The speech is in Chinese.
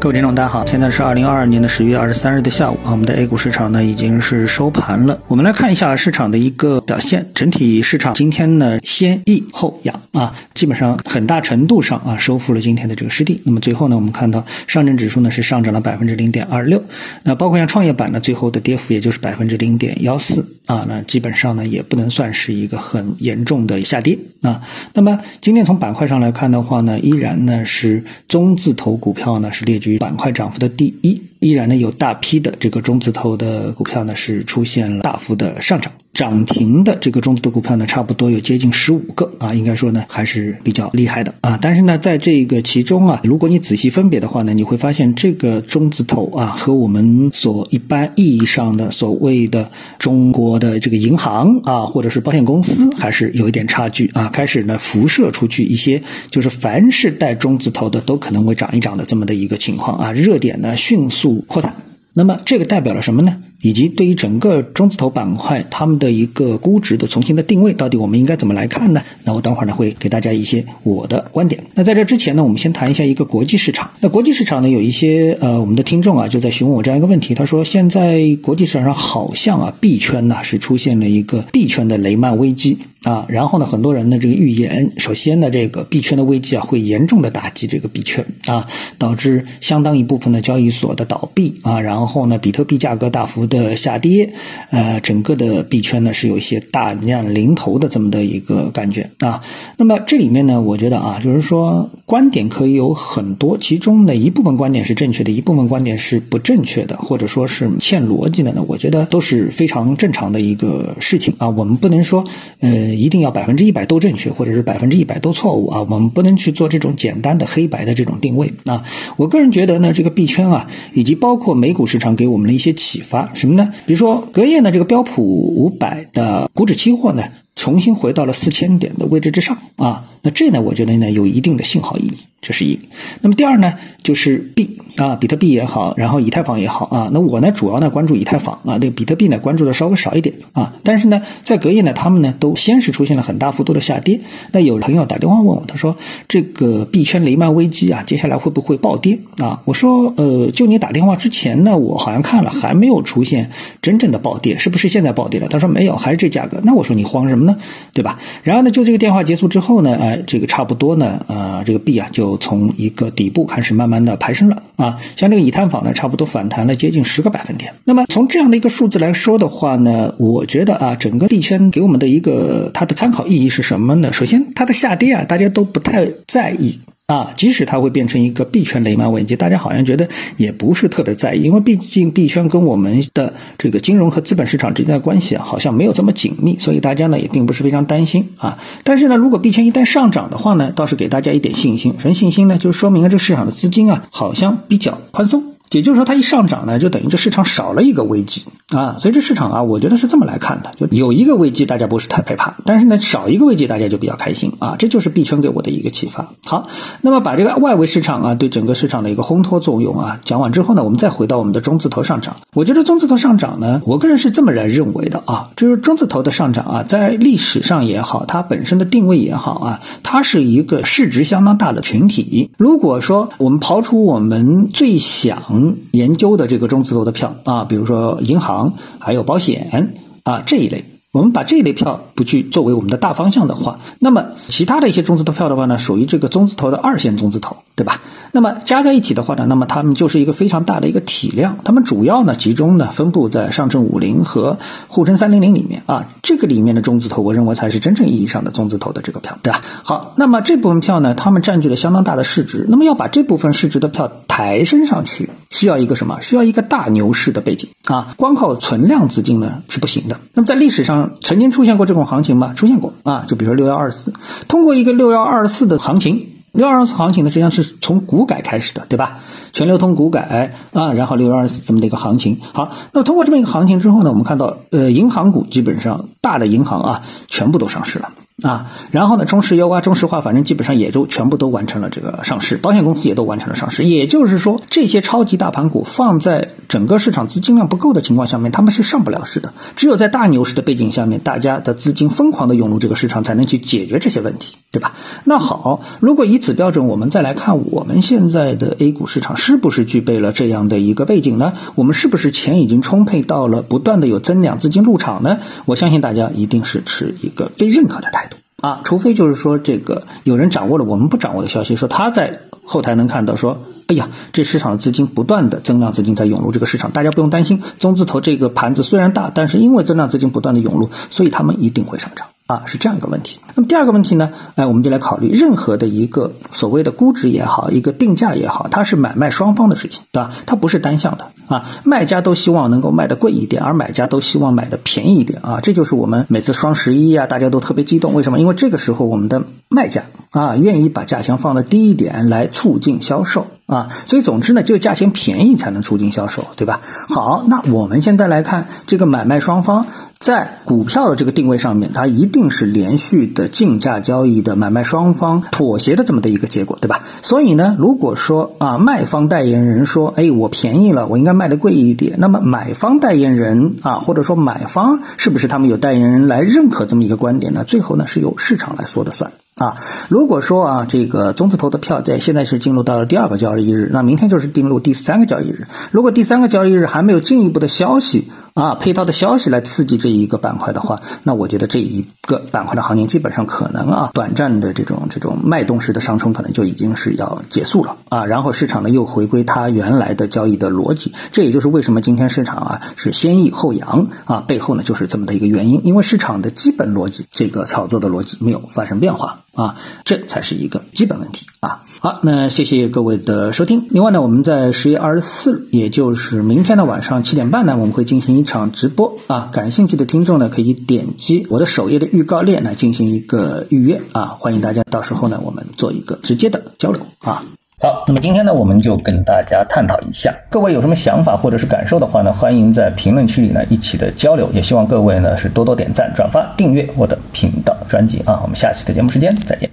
各位听众，大家好，现在是二零二二年的十月二十三日的下午啊，我们的 A 股市场呢已经是收盘了。我们来看一下市场的一个表现，整体市场今天呢先抑后扬啊，基本上很大程度上啊收复了今天的这个失地。那么最后呢，我们看到上证指数呢是上涨了百分之零点二六，那包括像创业板呢，最后的跌幅也就是百分之零点幺四啊，那基本上呢也不能算是一个很严重的下跌啊。那么今天从板块上来看的话呢，依然呢是中字头股票呢是列举。板块涨幅的第一，依然呢有大批的这个中字头的股票呢是出现了大幅的上涨。涨停的这个中字头股票呢，差不多有接近十五个啊，应该说呢还是比较厉害的啊。但是呢，在这个其中啊，如果你仔细分别的话呢，你会发现这个中字头啊，和我们所一般意义上的所谓的中国的这个银行啊，或者是保险公司，还是有一点差距啊。开始呢辐射出去一些，就是凡是带中字头的都可能会涨一涨的这么的一个情况啊，热点呢迅速扩散。那么这个代表了什么呢？以及对于整个中字头板块，他们的一个估值的重新的定位，到底我们应该怎么来看呢？那我等会儿呢会给大家一些我的观点。那在这之前呢，我们先谈一下一个国际市场。那国际市场呢，有一些呃，我们的听众啊就在询问我这样一个问题，他说现在国际市场上好像啊币圈呢是出现了一个币圈的雷曼危机啊，然后呢很多人呢这个预言，首先呢这个币圈的危机啊会严重的打击这个币圈啊，导致相当一部分的交易所的倒闭啊，然后呢比特币价格大幅。的下跌，呃，整个的币圈呢是有一些大量零头的这么的一个感觉啊。那么这里面呢，我觉得啊，就是说观点可以有很多，其中的一部分观点是正确的，一部分观点是不正确的，或者说是欠逻辑的呢。我觉得都是非常正常的一个事情啊。我们不能说呃一定要百分之一百都正确，或者是百分之一百都错误啊。我们不能去做这种简单的黑白的这种定位啊。我个人觉得呢，这个币圈啊，以及包括美股市场给我们的一些启发。什么呢？比如说隔夜呢，这个标普五百的股指期货呢，重新回到了四千点的位置之上啊。那这呢，我觉得呢，有一定的信号意义，这是一。那么第二呢，就是币啊，比特币也好，然后以太坊也好啊。那我呢，主要呢关注以太坊啊，那比特币呢关注的稍微少一点啊。但是呢，在隔夜呢，他们呢都先是出现了很大幅度的下跌。那有朋友打电话问我，他说这个币圈雷曼危机啊，接下来会不会暴跌啊？我说呃，就你打电话之前呢，我好像看了还没有出现真正的暴跌，是不是现在暴跌了？他说没有，还是这价格。那我说你慌什么对吧？然后呢，就这个电话结束之后呢，呃。这个差不多呢，呃，这个币啊就从一个底部开始慢慢的攀升了啊，像这个以太坊呢，差不多反弹了接近十个百分点。那么从这样的一个数字来说的话呢，我觉得啊，整个币圈给我们的一个它的参考意义是什么呢？首先，它的下跌啊，大家都不太在意。啊，即使它会变成一个币圈雷曼危机，大家好像觉得也不是特别在意，因为毕竟币圈跟我们的这个金融和资本市场之间的关系啊，好像没有这么紧密，所以大家呢也并不是非常担心啊。但是呢，如果币圈一旦上涨的话呢，倒是给大家一点信心。什么信心呢？就说明了这个市场的资金啊，好像比较宽松。也就是说，它一上涨呢，就等于这市场少了一个危机啊，所以这市场啊，我觉得是这么来看的：就有一个危机，大家不是太害怕；但是呢，少一个危机，大家就比较开心啊。这就是币圈给我的一个启发。好，那么把这个外围市场啊，对整个市场的一个烘托作用啊讲完之后呢，我们再回到我们的中字头上涨。我觉得中字头上涨呢，我个人是这么来认为的啊，就是中字头的上涨啊，在历史上也好，它本身的定位也好啊，它是一个市值相当大的群体。如果说我们刨除我们最想研究的这个中字头的票啊，比如说银行还有保险啊这一类，我们把这一类票不去作为我们的大方向的话，那么其他的一些中字头票的话呢，属于这个中字头的二线中字头，对吧？那么加在一起的话呢，那么它们就是一个非常大的一个体量，它们主要呢集中呢分布在上证五零和沪深三零零里面啊，这个里面的中字头，我认为才是真正意义上的中字头的这个票，对吧？好，那么这部分票呢，它们占据了相当大的市值，那么要把这部分市值的票抬升上去，需要一个什么？需要一个大牛市的背景啊，光靠存量资金呢是不行的。那么在历史上曾经出现过这种行情吗？出现过啊，就比如说六幺二四，通过一个六幺二四的行情。六幺二四行情呢，实际上是从股改开始的，对吧？全流通股改啊，然后六幺二四这么的一个行情。好，那么通过这么一个行情之后呢，我们看到，呃，银行股基本上大的银行啊，全部都上市了啊，然后呢，中石油啊、中石化，反正基本上也就全部都完成了这个上市，保险公司也都完成了上市。也就是说，这些超级大盘股放在整个市场资金量不够的情况下面，他们是上不了市的。只有在大牛市的背景下面，大家的资金疯狂的涌入这个市场，才能去解决这些问题，对吧？那好，如果以此标准，我们再来看我们现在的 A 股市场，是不是具备了这样的一个背景呢？我们是不是钱已经充沛到了不断的有增量资金入场呢？我相信大家一定是持一个非认可的态度。啊，除非就是说这个有人掌握了我们不掌握的消息，说他在后台能看到说，哎呀，这市场的资金不断的增量资金在涌入这个市场，大家不用担心，中字头这个盘子虽然大，但是因为增量资金不断的涌入，所以他们一定会上涨。啊，是这样一个问题。那么第二个问题呢？哎，我们就来考虑，任何的一个所谓的估值也好，一个定价也好，它是买卖双方的事情，对吧？它不是单向的啊。卖家都希望能够卖的贵一点，而买家都希望买的便宜一点啊。这就是我们每次双十一啊，大家都特别激动，为什么？因为这个时候我们的卖价啊，愿意把价钱放的低一点来促进销售。啊，所以总之呢，就价钱便宜才能促进销售，对吧？好，那我们现在来看这个买卖双方在股票的这个定位上面，它一定是连续的竞价交易的买卖双方妥协的这么的一个结果，对吧？所以呢，如果说啊，卖方代言人说，哎，我便宜了，我应该卖的贵一点，那么买方代言人啊，或者说买方是不是他们有代言人来认可这么一个观点呢？最后呢，是由市场来说的算。啊，如果说啊，这个中字头的票在现在是进入到了第二个交易日，那明天就是进入第三个交易日。如果第三个交易日还没有进一步的消息啊，配套的消息来刺激这一个板块的话，那我觉得这一个板块的行情基本上可能啊，短暂的这种这种脉动式的上冲可能就已经是要结束了啊，然后市场呢又回归它原来的交易的逻辑。这也就是为什么今天市场啊是先抑后扬啊，背后呢就是这么的一个原因，因为市场的基本逻辑，这个炒作的逻辑没有发生变化。啊，这才是一个基本问题啊！好，那谢谢各位的收听。另外呢，我们在十月二十四，也就是明天的晚上七点半呢，我们会进行一场直播啊。感兴趣的听众呢，可以点击我的首页的预告链来进行一个预约啊。欢迎大家到时候呢，我们做一个直接的交流啊。好，那么今天呢，我们就跟大家探讨一下，各位有什么想法或者是感受的话呢，欢迎在评论区里呢一起的交流，也希望各位呢是多多点赞、转发、订阅我的频道专辑啊，我们下期的节目时间再见。